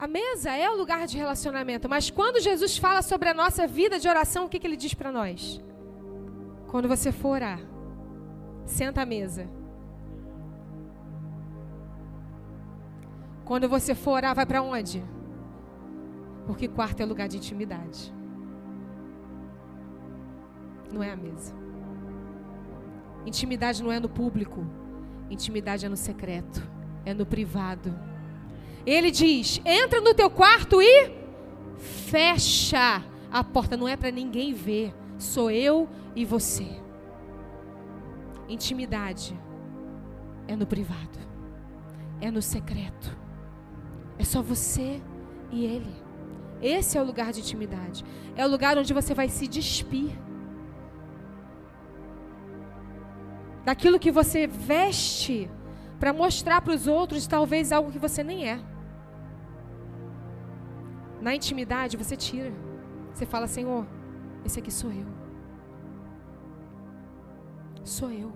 A mesa é o lugar de relacionamento, mas quando Jesus fala sobre a nossa vida de oração, o que, que ele diz para nós? Quando você for orar, senta à mesa. Quando você for orar, vai para onde? Porque quarto é lugar de intimidade. Não é a mesa. Intimidade não é no público. Intimidade é no secreto. É no privado. Ele diz: entra no teu quarto e fecha a porta. Não é para ninguém ver. Sou eu e você. Intimidade é no privado. É no secreto. É só você e ele. Esse é o lugar de intimidade. É o lugar onde você vai se despir. Daquilo que você veste para mostrar para os outros talvez algo que você nem é. Na intimidade você tira. Você fala, Senhor, esse aqui sou eu. Sou eu.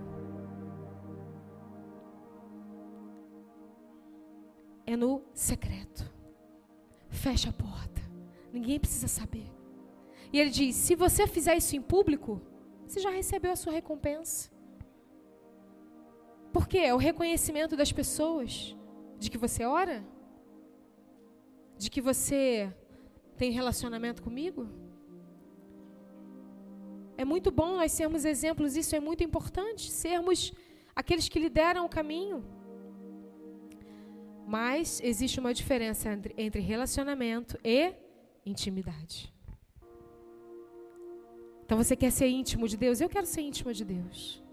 É no secreto. Fecha a porta. Ninguém precisa saber. E ele diz: se você fizer isso em público, você já recebeu a sua recompensa. Por quê? É o reconhecimento das pessoas de que você ora? De que você tem relacionamento comigo? É muito bom nós sermos exemplos, isso é muito importante, sermos aqueles que lideram o caminho. Mas existe uma diferença entre, entre relacionamento e intimidade. Então você quer ser íntimo de Deus? Eu quero ser íntimo de Deus.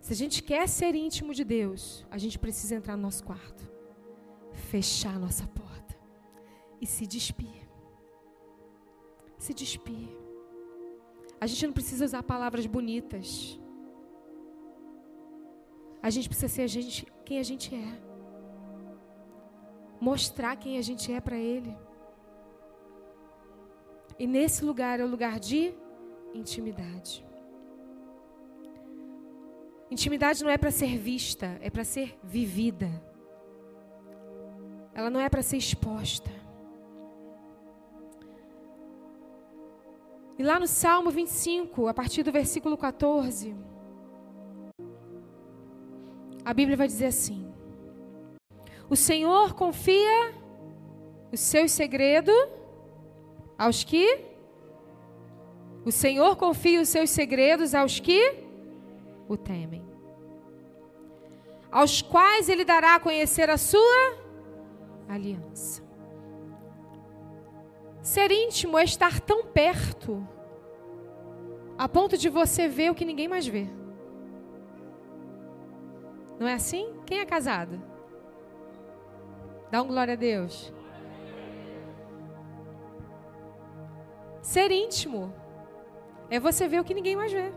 Se a gente quer ser íntimo de Deus, a gente precisa entrar no nosso quarto, fechar a nossa porta e se despir. Se despir. A gente não precisa usar palavras bonitas. A gente precisa ser a gente, quem a gente é. Mostrar quem a gente é para Ele. E nesse lugar é o lugar de intimidade. Intimidade não é para ser vista, é para ser vivida. Ela não é para ser exposta. E lá no Salmo 25, a partir do versículo 14, a Bíblia vai dizer assim: O Senhor confia os seus segredos aos que? O Senhor confia os seus segredos aos que? o temem, aos quais ele dará a conhecer a sua aliança. Ser íntimo é estar tão perto, a ponto de você ver o que ninguém mais vê. Não é assim? Quem é casado? Dá um glória a Deus. Ser íntimo é você ver o que ninguém mais vê.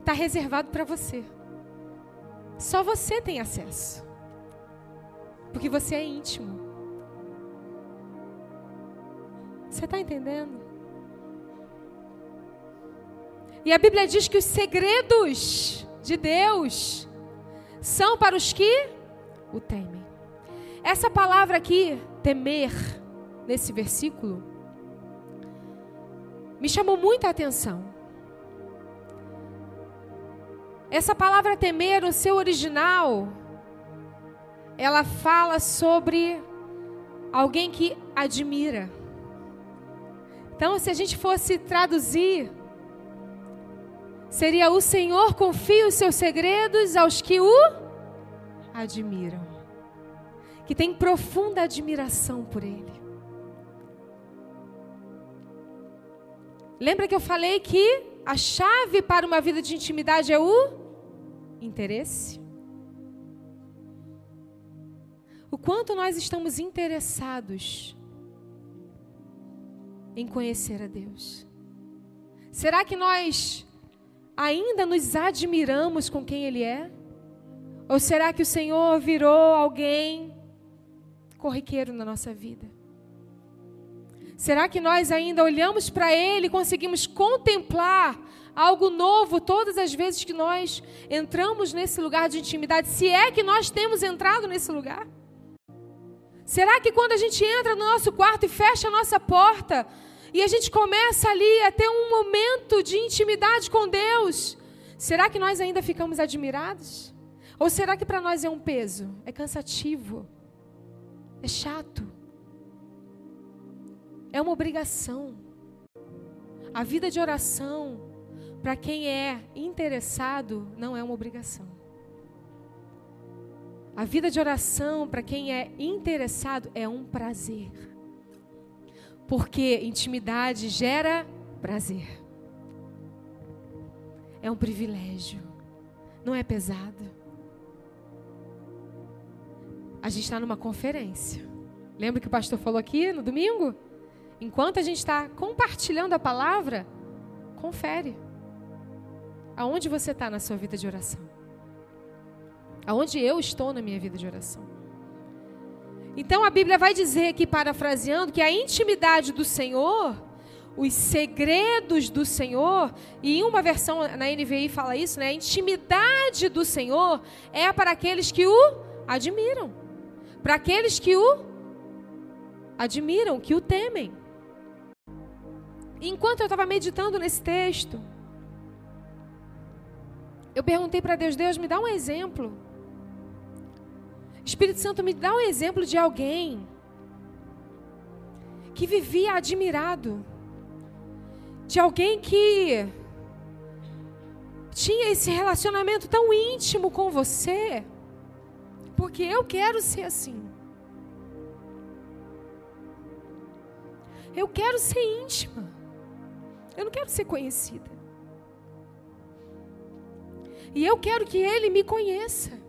está reservado para você. Só você tem acesso. Porque você é íntimo. Você está entendendo? E a Bíblia diz que os segredos de Deus são para os que o temem. Essa palavra aqui, temer, nesse versículo, me chamou muita atenção. Essa palavra temer, no seu original, ela fala sobre alguém que admira. Então, se a gente fosse traduzir, seria o Senhor confia os seus segredos aos que o admiram, que tem profunda admiração por Ele. Lembra que eu falei que a chave para uma vida de intimidade é o interesse? O quanto nós estamos interessados em conhecer a Deus? Será que nós ainda nos admiramos com quem Ele é? Ou será que o Senhor virou alguém corriqueiro na nossa vida? Será que nós ainda olhamos para Ele e conseguimos contemplar algo novo todas as vezes que nós entramos nesse lugar de intimidade? Se é que nós temos entrado nesse lugar? Será que quando a gente entra no nosso quarto e fecha a nossa porta, e a gente começa ali a ter um momento de intimidade com Deus, será que nós ainda ficamos admirados? Ou será que para nós é um peso? É cansativo? É chato? É uma obrigação. A vida de oração, para quem é interessado, não é uma obrigação. A vida de oração, para quem é interessado, é um prazer. Porque intimidade gera prazer. É um privilégio. Não é pesado. A gente está numa conferência. Lembra que o pastor falou aqui no domingo? Enquanto a gente está compartilhando a palavra, confere. Aonde você está na sua vida de oração? Aonde eu estou na minha vida de oração? Então a Bíblia vai dizer aqui, parafraseando, que a intimidade do Senhor, os segredos do Senhor, e em uma versão na NVI fala isso, né? A intimidade do Senhor é para aqueles que o admiram, para aqueles que o admiram, que o temem. Enquanto eu estava meditando nesse texto, eu perguntei para Deus: Deus, me dá um exemplo. Espírito Santo, me dá um exemplo de alguém que vivia admirado, de alguém que tinha esse relacionamento tão íntimo com você, porque eu quero ser assim. Eu quero ser íntima. Eu não quero ser conhecida. E eu quero que ele me conheça.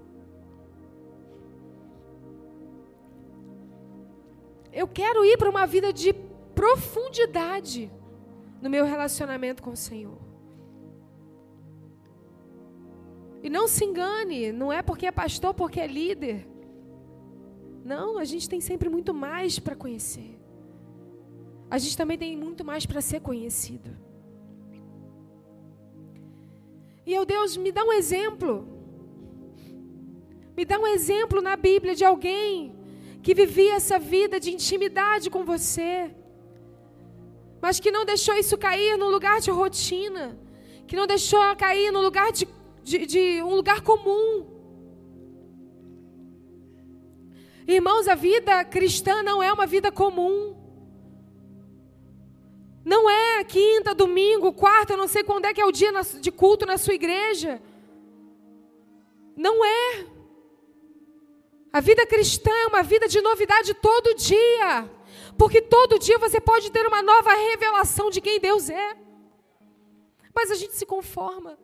Eu quero ir para uma vida de profundidade no meu relacionamento com o Senhor. E não se engane, não é porque é pastor, porque é líder. Não, a gente tem sempre muito mais para conhecer a gente também tem muito mais para ser conhecido. E eu, Deus, me dá um exemplo. Me dá um exemplo na Bíblia de alguém que vivia essa vida de intimidade com você, mas que não deixou isso cair no lugar de rotina, que não deixou cair no lugar de, de, de um lugar comum. Irmãos, a vida cristã não é uma vida comum. Não é quinta, domingo, quarta, não sei quando é que é o dia de culto na sua igreja. Não é. A vida cristã é uma vida de novidade todo dia. Porque todo dia você pode ter uma nova revelação de quem Deus é. Mas a gente se conforma.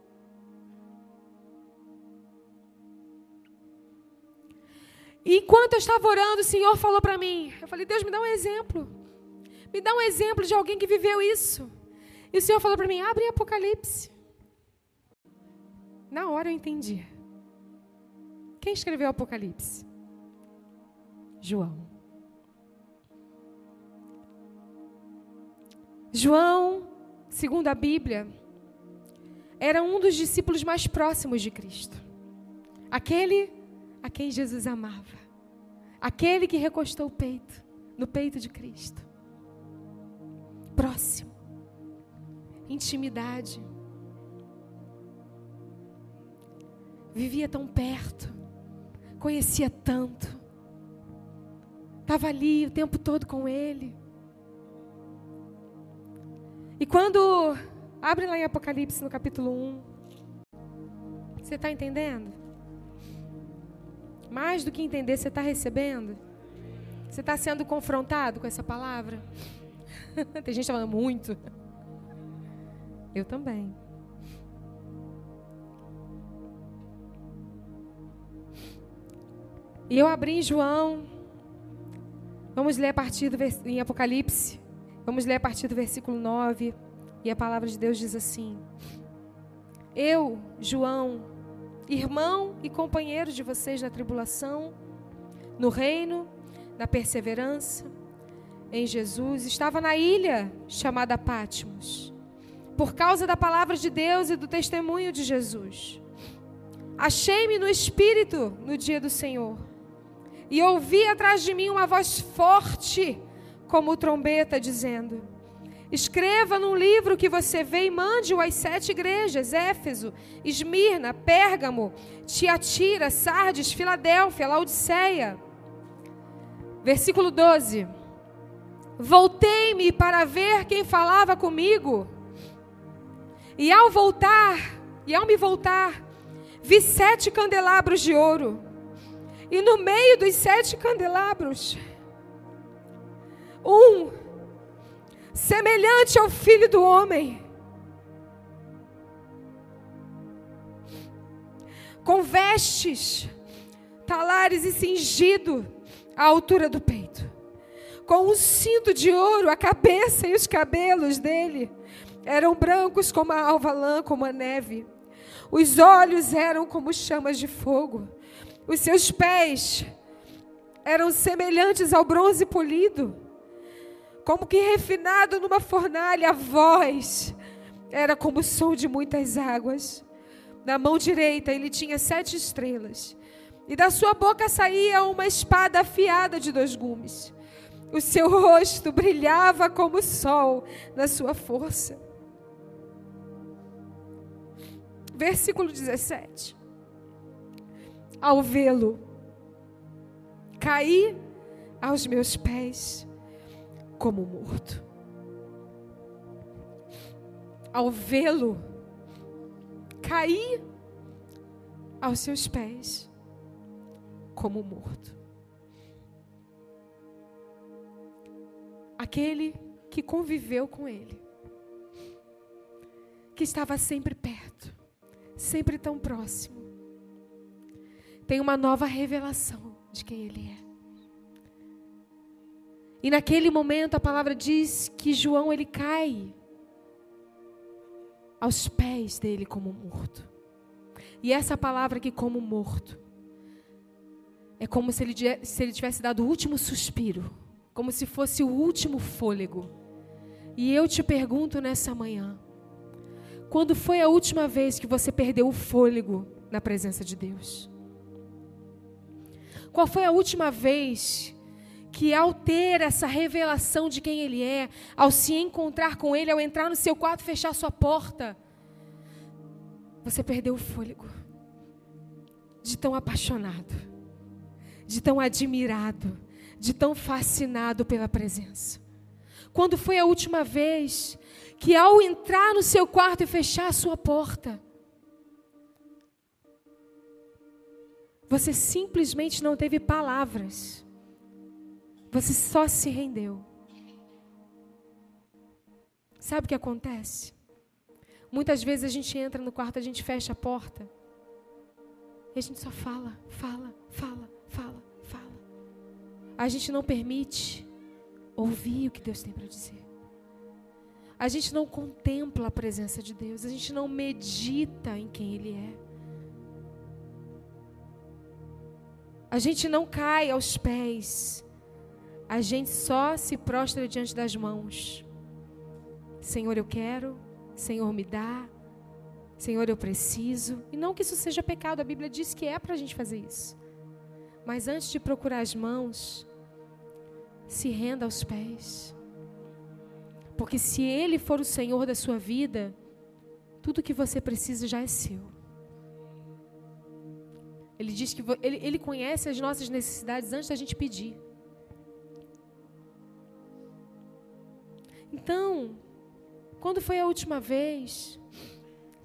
E enquanto eu estava orando, o Senhor falou para mim: Eu falei, Deus, me dá um exemplo. Me dá um exemplo de alguém que viveu isso. E o Senhor falou para mim: abre Apocalipse. Na hora eu entendi. Quem escreveu Apocalipse? João. João, segundo a Bíblia, era um dos discípulos mais próximos de Cristo. Aquele a quem Jesus amava. Aquele que recostou o peito no peito de Cristo próximo, intimidade. Vivia tão perto, conhecia tanto, estava ali o tempo todo com ele. E quando abre lá em Apocalipse no capítulo 1, você está entendendo? Mais do que entender, você está recebendo? Você está sendo confrontado com essa palavra? Tem gente falando muito. Eu também. E eu abri em João. Vamos ler a partir do em Apocalipse. Vamos ler a partir do versículo 9. E a palavra de Deus diz assim: Eu, João, irmão e companheiro de vocês na tribulação, no reino, na perseverança, em Jesus estava na ilha chamada Pátimos, por causa da palavra de Deus e do testemunho de Jesus. Achei-me no Espírito no dia do Senhor, e ouvi atrás de mim uma voz forte, como trombeta, dizendo: Escreva num livro que você vê e mande-o às sete igrejas: Éfeso, Esmirna, Pérgamo, Tiatira, Sardes, Filadélfia, Laodiceia. Versículo 12. Voltei-me para ver quem falava comigo. E ao voltar, e ao me voltar, vi sete candelabros de ouro. E no meio dos sete candelabros, um semelhante ao filho do homem, com vestes, talares e cingido à altura do peito com um cinto de ouro, a cabeça e os cabelos dele eram brancos como a alva lã, como a neve. Os olhos eram como chamas de fogo. Os seus pés eram semelhantes ao bronze polido, como que refinado numa fornalha. A voz era como o som de muitas águas. Na mão direita ele tinha sete estrelas, e da sua boca saía uma espada afiada de dois gumes. O seu rosto brilhava como o sol na sua força. Versículo 17. Ao vê-lo, caí aos meus pés como morto. Ao vê-lo, caí aos seus pés como morto. aquele que conviveu com ele, que estava sempre perto, sempre tão próximo, tem uma nova revelação de quem ele é. E naquele momento a palavra diz que João ele cai aos pés dele como morto. E essa palavra aqui como morto é como se ele, se ele tivesse dado o último suspiro como se fosse o último fôlego. E eu te pergunto nessa manhã: quando foi a última vez que você perdeu o fôlego na presença de Deus? Qual foi a última vez que, ao ter essa revelação de quem Ele é, ao se encontrar com Ele, ao entrar no seu quarto, fechar sua porta, você perdeu o fôlego? De tão apaixonado, de tão admirado, de tão fascinado pela presença. Quando foi a última vez que, ao entrar no seu quarto e fechar a sua porta, você simplesmente não teve palavras, você só se rendeu. Sabe o que acontece? Muitas vezes a gente entra no quarto, a gente fecha a porta, e a gente só fala, fala, fala, fala a gente não permite ouvir o que Deus tem para dizer. A gente não contempla a presença de Deus, a gente não medita em quem Ele é. A gente não cai aos pés, a gente só se prostra diante das mãos. Senhor, eu quero, Senhor, me dá, Senhor, eu preciso. E não que isso seja pecado, a Bíblia diz que é para a gente fazer isso. Mas antes de procurar as mãos, se renda aos pés. Porque se Ele for o Senhor da sua vida, tudo que você precisa já é seu. Ele diz que ele, ele conhece as nossas necessidades antes da gente pedir. Então, quando foi a última vez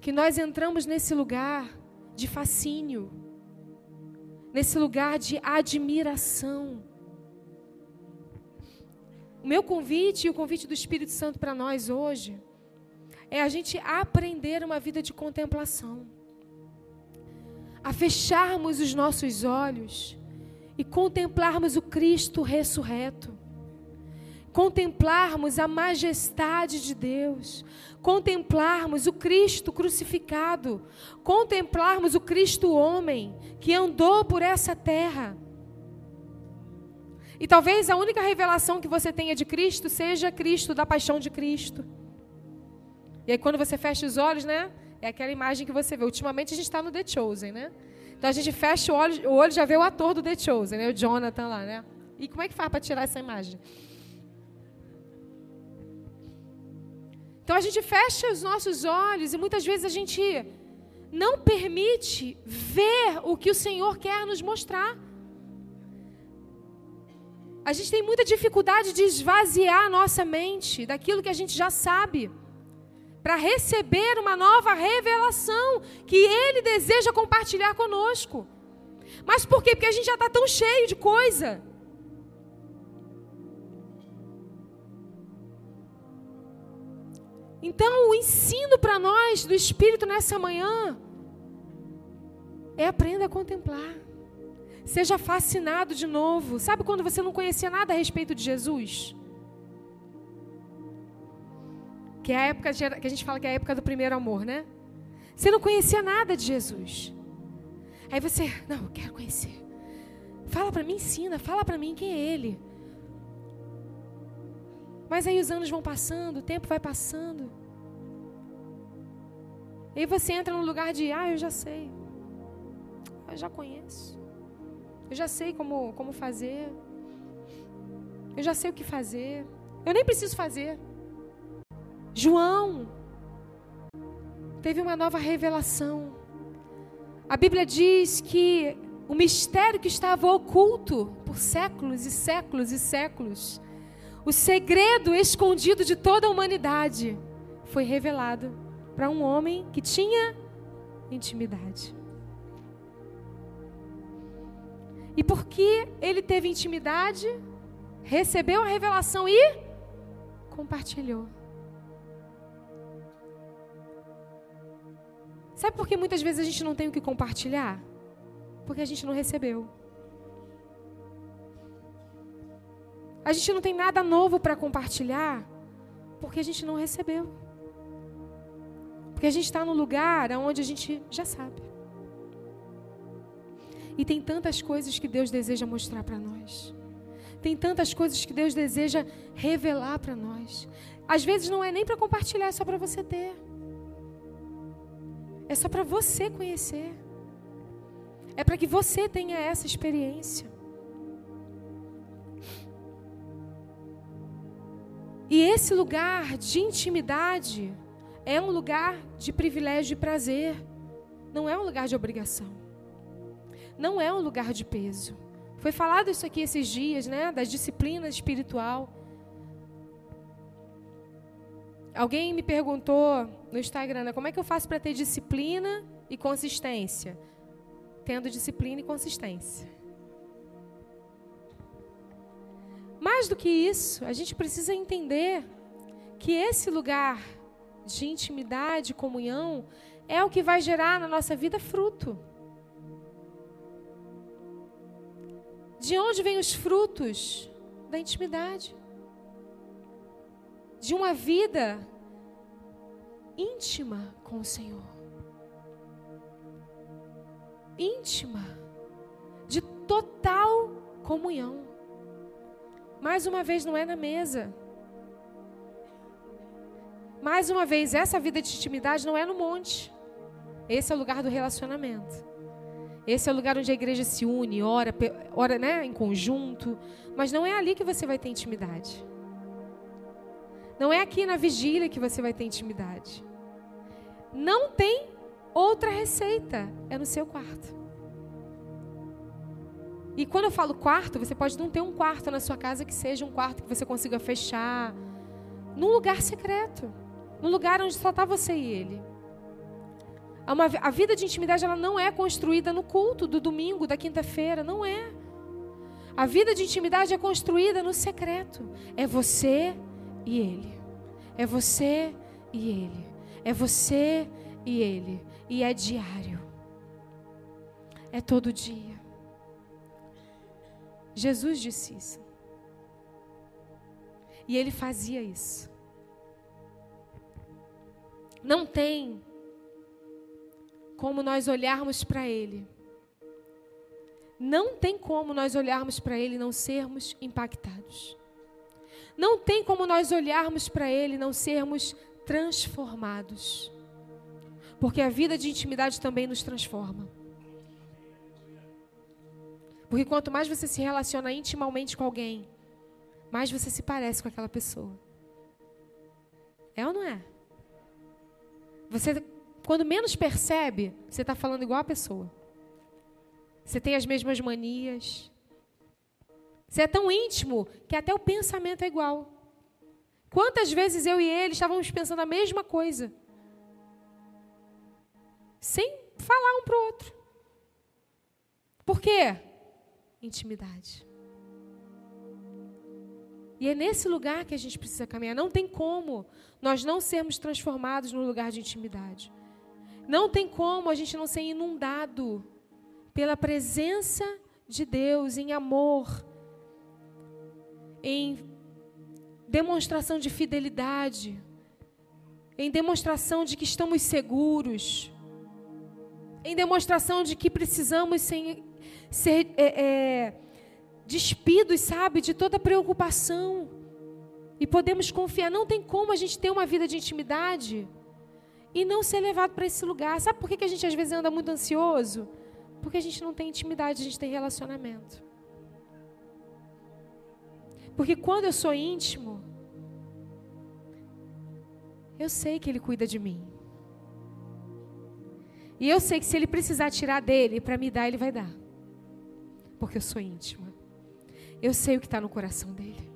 que nós entramos nesse lugar de fascínio, nesse lugar de admiração, o meu convite e o convite do Espírito Santo para nós hoje é a gente aprender uma vida de contemplação. A fecharmos os nossos olhos e contemplarmos o Cristo ressurreto. Contemplarmos a majestade de Deus, contemplarmos o Cristo crucificado, contemplarmos o Cristo homem que andou por essa terra E talvez a única revelação que você tenha de Cristo seja Cristo, da paixão de Cristo. E aí quando você fecha os olhos, né? É aquela imagem que você vê. Ultimamente a gente está no The Chosen, né? Então a gente fecha o olho, o olho já vê o ator do The Chosen, né? O Jonathan lá, né? E como é que faz para tirar essa imagem? Então a gente fecha os nossos olhos e muitas vezes a gente não permite ver o que o Senhor quer nos mostrar. A gente tem muita dificuldade de esvaziar a nossa mente daquilo que a gente já sabe, para receber uma nova revelação que Ele deseja compartilhar conosco. Mas por quê? Porque a gente já está tão cheio de coisa. Então, o ensino para nós do Espírito nessa manhã é aprenda a contemplar. Seja fascinado de novo. Sabe quando você não conhecia nada a respeito de Jesus? Que é a época que a gente fala que é a época do primeiro amor, né? Você não conhecia nada de Jesus. Aí você, não, eu quero conhecer. Fala para mim, ensina, fala para mim quem é ele. Mas aí os anos vão passando, o tempo vai passando. E você entra no lugar de, ah, eu já sei. Eu já conheço. Eu já sei como, como fazer. Eu já sei o que fazer. Eu nem preciso fazer. João teve uma nova revelação. A Bíblia diz que o mistério que estava oculto por séculos e séculos e séculos, o segredo escondido de toda a humanidade, foi revelado para um homem que tinha intimidade. E porque ele teve intimidade, recebeu a revelação e compartilhou. Sabe por que muitas vezes a gente não tem o que compartilhar? Porque a gente não recebeu. A gente não tem nada novo para compartilhar porque a gente não recebeu. Porque a gente está no lugar onde a gente já sabe. E tem tantas coisas que Deus deseja mostrar para nós. Tem tantas coisas que Deus deseja revelar para nós. Às vezes não é nem para compartilhar, é só para você ter. É só para você conhecer. É para que você tenha essa experiência. E esse lugar de intimidade é um lugar de privilégio e prazer, não é um lugar de obrigação não é um lugar de peso. Foi falado isso aqui esses dias, né? Das disciplinas espiritual. Alguém me perguntou no Instagram, né, como é que eu faço para ter disciplina e consistência? Tendo disciplina e consistência. Mais do que isso, a gente precisa entender que esse lugar de intimidade, comunhão, é o que vai gerar na nossa vida fruto. De onde vêm os frutos? Da intimidade. De uma vida íntima com o Senhor. Íntima. De total comunhão. Mais uma vez, não é na mesa. Mais uma vez, essa vida de intimidade não é no monte. Esse é o lugar do relacionamento. Esse é o lugar onde a igreja se une, ora, ora né, em conjunto. Mas não é ali que você vai ter intimidade. Não é aqui na vigília que você vai ter intimidade. Não tem outra receita. É no seu quarto. E quando eu falo quarto, você pode não ter um quarto na sua casa que seja um quarto que você consiga fechar. Num lugar secreto. Num lugar onde só está você e ele. A vida de intimidade ela não é construída no culto do domingo, da quinta-feira, não é. A vida de intimidade é construída no secreto. É você e ele. É você e ele. É você e ele. E é diário. É todo dia. Jesus disse isso. E ele fazia isso. Não tem como nós olharmos para Ele, Não tem como nós olharmos para Ele e não sermos impactados. Não tem como nós olharmos para Ele e não sermos transformados. Porque a vida de intimidade também nos transforma. Porque quanto mais você se relaciona intimamente com alguém, mais você se parece com aquela pessoa. É ou não é? Você, quando menos percebe, você está falando igual a pessoa. Você tem as mesmas manias. Você é tão íntimo que até o pensamento é igual. Quantas vezes eu e ele estávamos pensando a mesma coisa? Sem falar um para o outro. Por quê? Intimidade. E é nesse lugar que a gente precisa caminhar. Não tem como nós não sermos transformados no lugar de intimidade. Não tem como a gente não ser inundado pela presença de Deus em amor, em demonstração de fidelidade, em demonstração de que estamos seguros, em demonstração de que precisamos ser, ser é, é, despidos, sabe, de toda preocupação. E podemos confiar. Não tem como a gente ter uma vida de intimidade e não ser levado para esse lugar. Sabe por que a gente às vezes anda muito ansioso? Porque a gente não tem intimidade, a gente tem relacionamento. Porque quando eu sou íntimo, eu sei que Ele cuida de mim. E eu sei que se Ele precisar tirar dele para me dar, Ele vai dar. Porque eu sou íntima. Eu sei o que está no coração dele.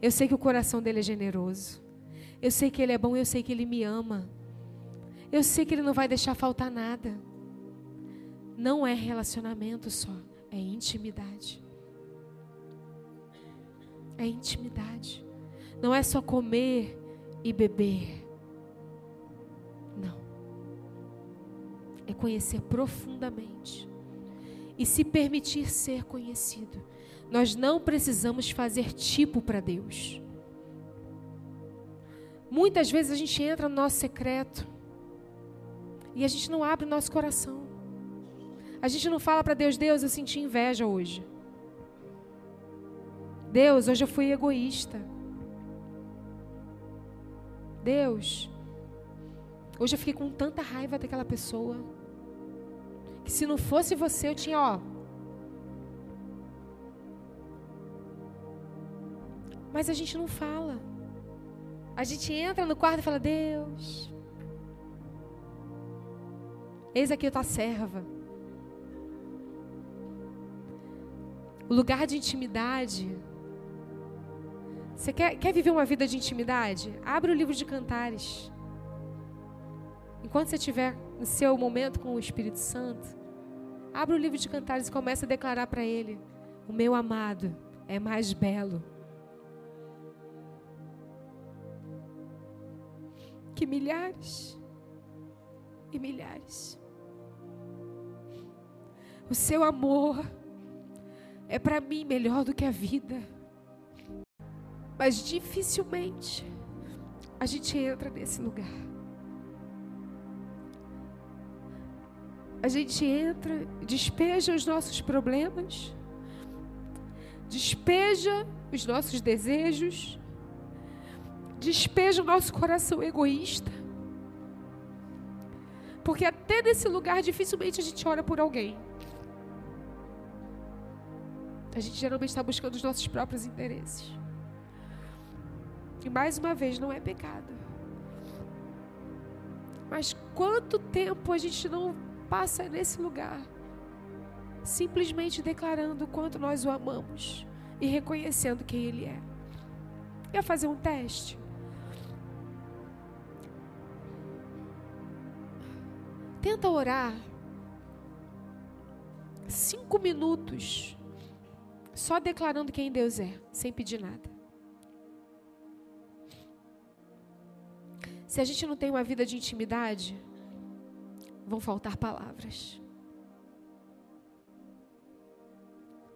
Eu sei que o coração dele é generoso. Eu sei que ele é bom, eu sei que ele me ama. Eu sei que ele não vai deixar faltar nada. Não é relacionamento só, é intimidade. É intimidade. Não é só comer e beber. Não. É conhecer profundamente e se permitir ser conhecido. Nós não precisamos fazer tipo para Deus. Muitas vezes a gente entra no nosso secreto e a gente não abre o nosso coração. A gente não fala para Deus, Deus, eu senti inveja hoje. Deus, hoje eu fui egoísta. Deus, hoje eu fiquei com tanta raiva daquela pessoa. Que se não fosse você, eu tinha, ó. Mas a gente não fala. A gente entra no quarto e fala: Deus, eis aqui a tua serva. O lugar de intimidade. Você quer, quer viver uma vida de intimidade? Abre o livro de cantares. Enquanto você estiver no seu momento com o Espírito Santo, abre o livro de cantares e começa a declarar para ele: O meu amado é mais belo que milhares e milhares. O seu amor é para mim melhor do que a vida. Mas dificilmente a gente entra nesse lugar. A gente entra, despeja os nossos problemas, despeja os nossos desejos, despeja o nosso coração egoísta. Porque até nesse lugar dificilmente a gente ora por alguém. A gente geralmente está buscando os nossos próprios interesses. E mais uma vez, não é pecado. Mas quanto tempo a gente não passa nesse lugar, simplesmente declarando o quanto nós o amamos e reconhecendo quem Ele é? Quer fazer um teste? Tenta orar cinco minutos só declarando quem Deus é, sem pedir nada. Se a gente não tem uma vida de intimidade, vão faltar palavras.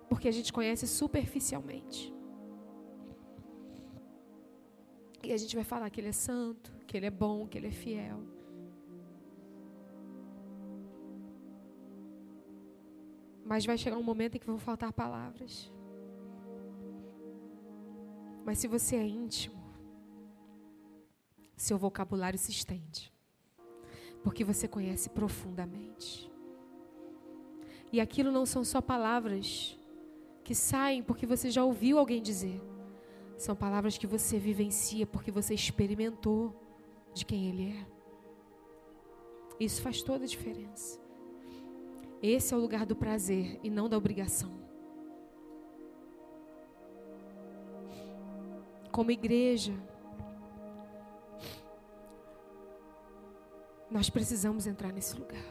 Porque a gente conhece superficialmente. E a gente vai falar que Ele é santo, que Ele é bom, que Ele é fiel. mas vai chegar um momento em que vão faltar palavras. Mas se você é íntimo, seu vocabulário se estende. Porque você conhece profundamente. E aquilo não são só palavras que saem porque você já ouviu alguém dizer. São palavras que você vivencia porque você experimentou de quem Ele é. Isso faz toda a diferença. Esse é o lugar do prazer e não da obrigação. Como igreja, nós precisamos entrar nesse lugar.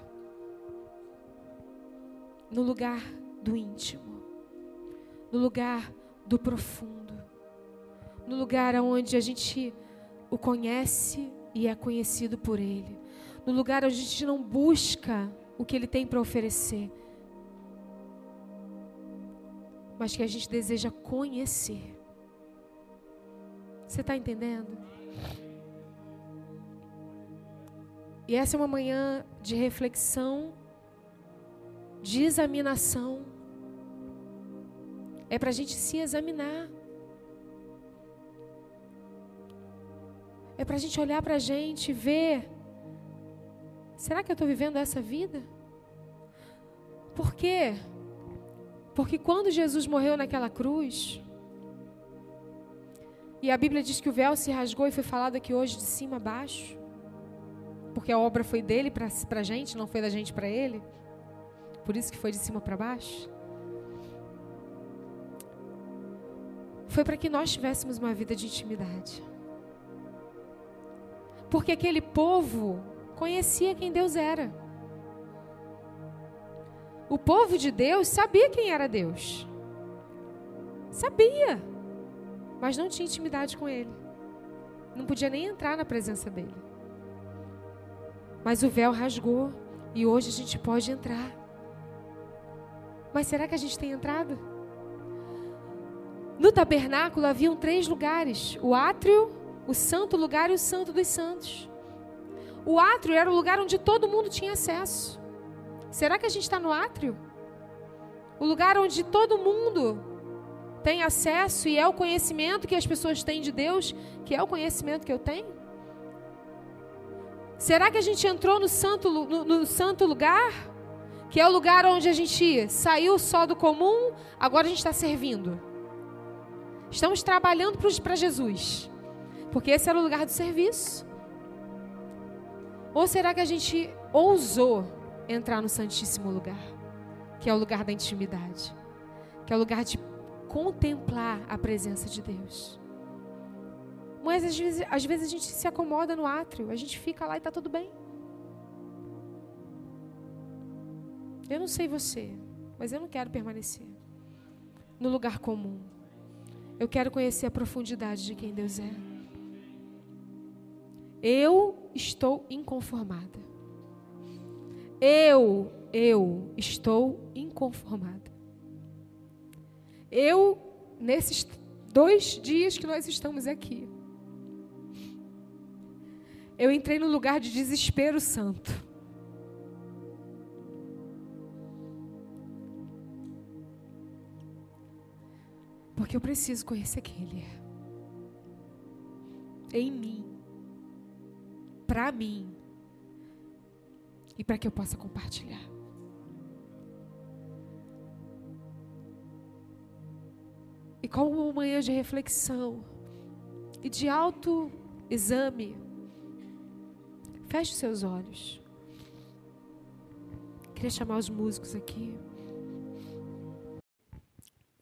No lugar do íntimo, no lugar do profundo, no lugar onde a gente o conhece e é conhecido por Ele, no lugar onde a gente não busca o que Ele tem para oferecer, mas que a gente deseja conhecer. Você está entendendo? E essa é uma manhã de reflexão, de examinação. É para a gente se examinar. É para a gente olhar para a gente e ver: será que eu estou vivendo essa vida? Por quê? Porque quando Jesus morreu naquela cruz, e a Bíblia diz que o véu se rasgou e foi falado aqui hoje de cima a baixo, porque a obra foi dele para a gente, não foi da gente para ele, por isso que foi de cima para baixo. Foi para que nós tivéssemos uma vida de intimidade. Porque aquele povo conhecia quem Deus era. O povo de Deus sabia quem era Deus. Sabia. Mas não tinha intimidade com Ele. Não podia nem entrar na presença dele. Mas o véu rasgou e hoje a gente pode entrar. Mas será que a gente tem entrado? No tabernáculo haviam três lugares: o átrio, o santo lugar e o santo dos santos. O átrio era o lugar onde todo mundo tinha acesso. Será que a gente está no átrio? O lugar onde todo mundo tem acesso e é o conhecimento que as pessoas têm de Deus, que é o conhecimento que eu tenho? Será que a gente entrou no santo, no, no santo lugar? Que é o lugar onde a gente saiu só do comum, agora a gente está servindo. Estamos trabalhando para Jesus. Porque esse era o lugar do serviço. Ou será que a gente ousou entrar no Santíssimo Lugar? Que é o lugar da intimidade. Que é o lugar de contemplar a presença de Deus. Mas às vezes, às vezes a gente se acomoda no átrio, a gente fica lá e está tudo bem. Eu não sei você, mas eu não quero permanecer no lugar comum. Eu quero conhecer a profundidade de quem Deus é. Eu estou inconformada. Eu, eu estou inconformada. Eu, nesses dois dias que nós estamos aqui, eu entrei no lugar de desespero santo. Porque eu preciso conhecer quem Ele é. Em mim para mim e para que eu possa compartilhar. E como uma manhã de reflexão e de autoexame, feche os seus olhos. Queria chamar os músicos aqui.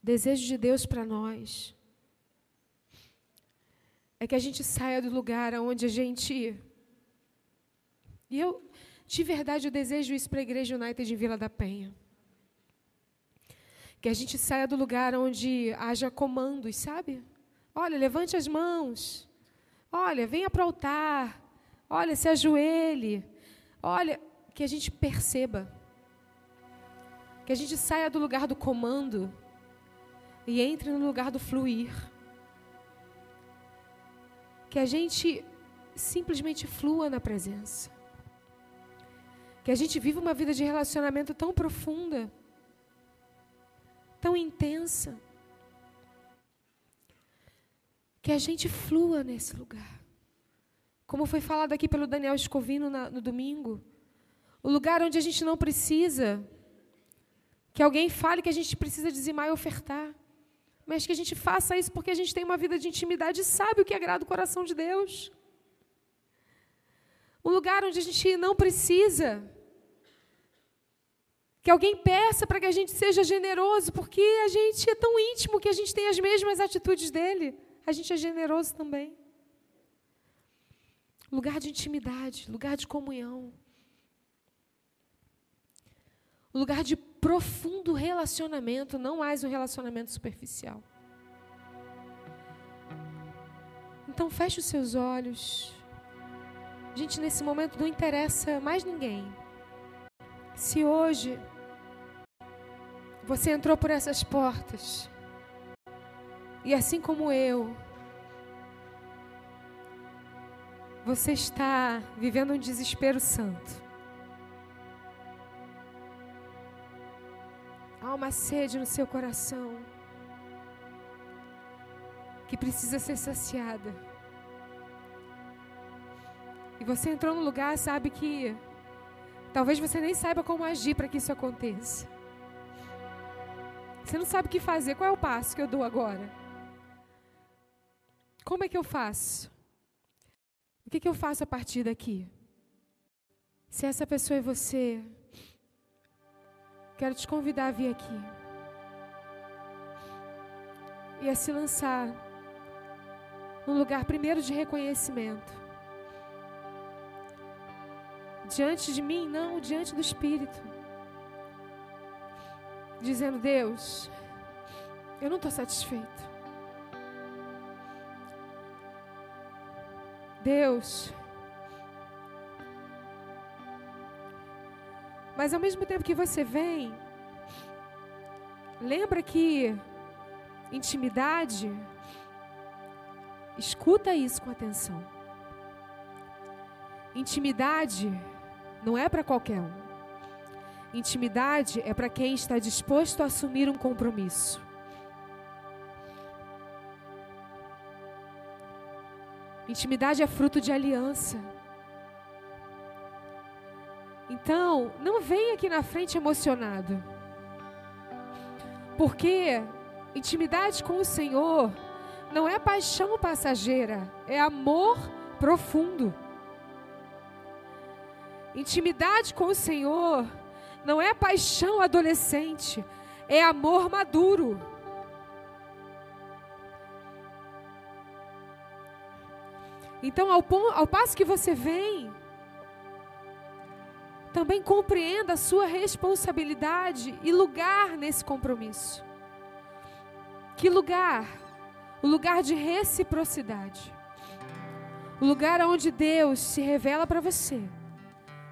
O desejo de Deus para nós é que a gente saia do lugar onde a gente e eu, de verdade, eu desejo isso para a Igreja United em Vila da Penha. Que a gente saia do lugar onde haja comandos, sabe? Olha, levante as mãos. Olha, venha para o altar. Olha, se ajoelhe. Olha, que a gente perceba. Que a gente saia do lugar do comando e entre no lugar do fluir. Que a gente simplesmente flua na presença. Que a gente vive uma vida de relacionamento tão profunda tão intensa, que a gente flua nesse lugar. Como foi falado aqui pelo Daniel Escovino na, no domingo, o lugar onde a gente não precisa que alguém fale que a gente precisa dizimar e ofertar, mas que a gente faça isso porque a gente tem uma vida de intimidade e sabe o que agrada o coração de Deus. Um lugar onde a gente não precisa que alguém peça para que a gente seja generoso, porque a gente é tão íntimo que a gente tem as mesmas atitudes dele. A gente é generoso também. Lugar de intimidade, lugar de comunhão. Lugar de profundo relacionamento, não mais um relacionamento superficial. Então feche os seus olhos. Gente, nesse momento não interessa mais ninguém. Se hoje você entrou por essas portas, e assim como eu, você está vivendo um desespero santo. Há uma sede no seu coração que precisa ser saciada. E você entrou no lugar, sabe que talvez você nem saiba como agir para que isso aconteça. Você não sabe o que fazer. Qual é o passo que eu dou agora? Como é que eu faço? O que, que eu faço a partir daqui? Se essa pessoa é você, quero te convidar a vir aqui e a se lançar num lugar primeiro de reconhecimento diante de mim, não, diante do Espírito. Dizendo: Deus, eu não estou satisfeito. Deus. Mas ao mesmo tempo que você vem, lembra que intimidade, escuta isso com atenção. Intimidade não é para qualquer um. Intimidade é para quem está disposto a assumir um compromisso. Intimidade é fruto de aliança. Então, não venha aqui na frente emocionado. Porque intimidade com o Senhor não é paixão passageira, é amor profundo. Intimidade com o Senhor não é paixão adolescente, é amor maduro. Então, ao, ao passo que você vem, também compreenda a sua responsabilidade e lugar nesse compromisso. Que lugar? O lugar de reciprocidade. O lugar onde Deus se revela para você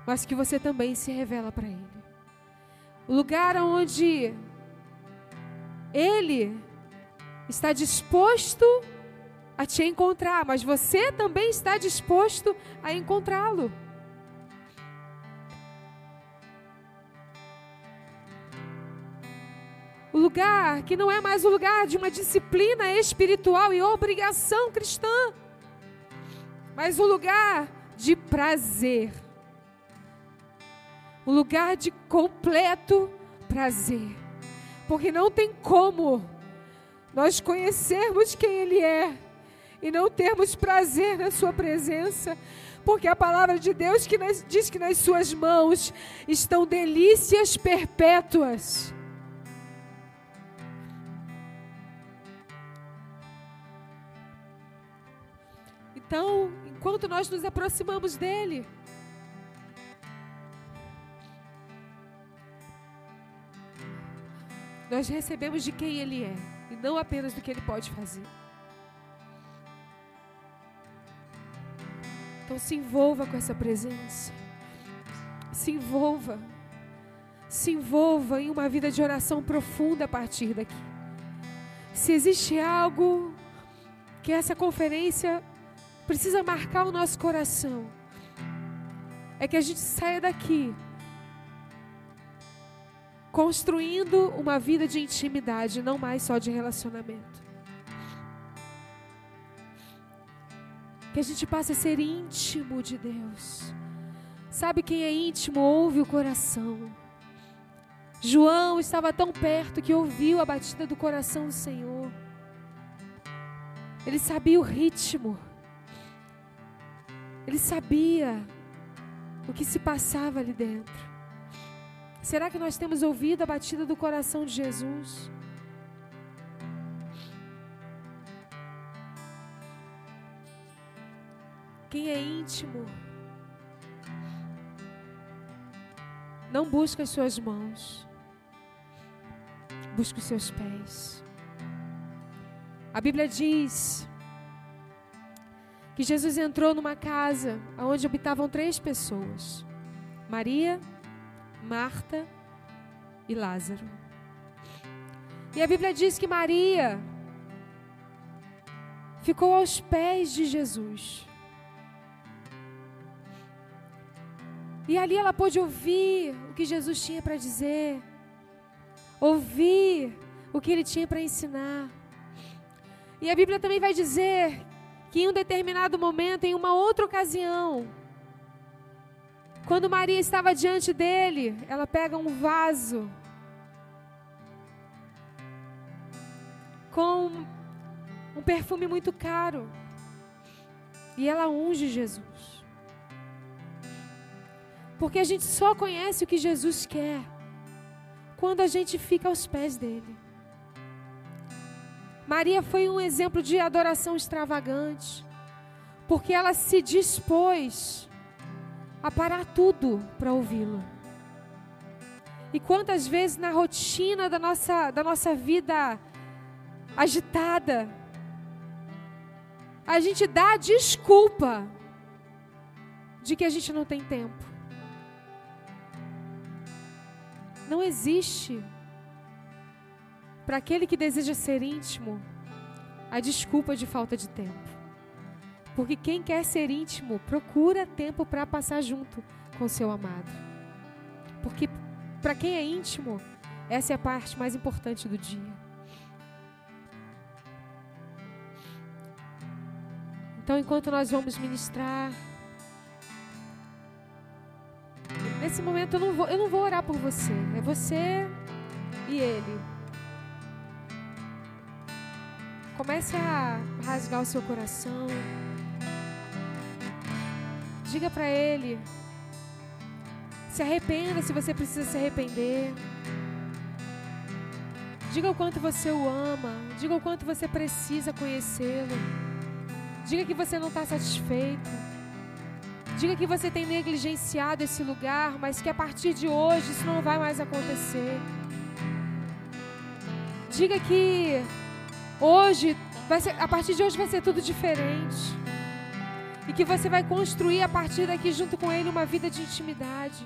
mas que você também se revela para Ele. O lugar onde Ele está disposto a te encontrar, mas você também está disposto a encontrá-lo. O lugar que não é mais o lugar de uma disciplina espiritual e obrigação cristã, mas o lugar de prazer um lugar de completo prazer. Porque não tem como nós conhecermos quem Ele é e não termos prazer na Sua presença. Porque a palavra de Deus que nas, diz que nas Suas mãos estão delícias perpétuas. Então, enquanto nós nos aproximamos dEle, Nós recebemos de quem Ele é e não apenas do que Ele pode fazer. Então se envolva com essa presença. Se envolva. Se envolva em uma vida de oração profunda a partir daqui. Se existe algo que essa conferência precisa marcar o nosso coração, é que a gente saia daqui construindo uma vida de intimidade, não mais só de relacionamento. Que a gente passe a ser íntimo de Deus. Sabe quem é íntimo ouve o coração. João estava tão perto que ouviu a batida do coração do Senhor. Ele sabia o ritmo. Ele sabia o que se passava ali dentro. Será que nós temos ouvido a batida do coração de Jesus? Quem é íntimo não busca as suas mãos, busca os seus pés. A Bíblia diz que Jesus entrou numa casa onde habitavam três pessoas: Maria, Marta e Lázaro. E a Bíblia diz que Maria ficou aos pés de Jesus. E ali ela pôde ouvir o que Jesus tinha para dizer, ouvir o que ele tinha para ensinar. E a Bíblia também vai dizer que em um determinado momento, em uma outra ocasião, quando Maria estava diante dele, ela pega um vaso com um perfume muito caro e ela unge Jesus. Porque a gente só conhece o que Jesus quer quando a gente fica aos pés dele. Maria foi um exemplo de adoração extravagante, porque ela se dispôs a parar tudo para ouvi-lo. E quantas vezes na rotina da nossa, da nossa vida agitada, a gente dá a desculpa de que a gente não tem tempo. Não existe para aquele que deseja ser íntimo, a desculpa de falta de tempo. Porque quem quer ser íntimo, procura tempo para passar junto com seu amado. Porque para quem é íntimo, essa é a parte mais importante do dia. Então, enquanto nós vamos ministrar, nesse momento eu não vou, eu não vou orar por você, é você e ele. Comece a rasgar o seu coração. Diga para Ele. Se arrependa se você precisa se arrepender. Diga o quanto você o ama. Diga o quanto você precisa conhecê-lo. Diga que você não está satisfeito. Diga que você tem negligenciado esse lugar, mas que a partir de hoje isso não vai mais acontecer. Diga que Hoje, vai ser, a partir de hoje vai ser tudo diferente. E que você vai construir a partir daqui junto com Ele uma vida de intimidade.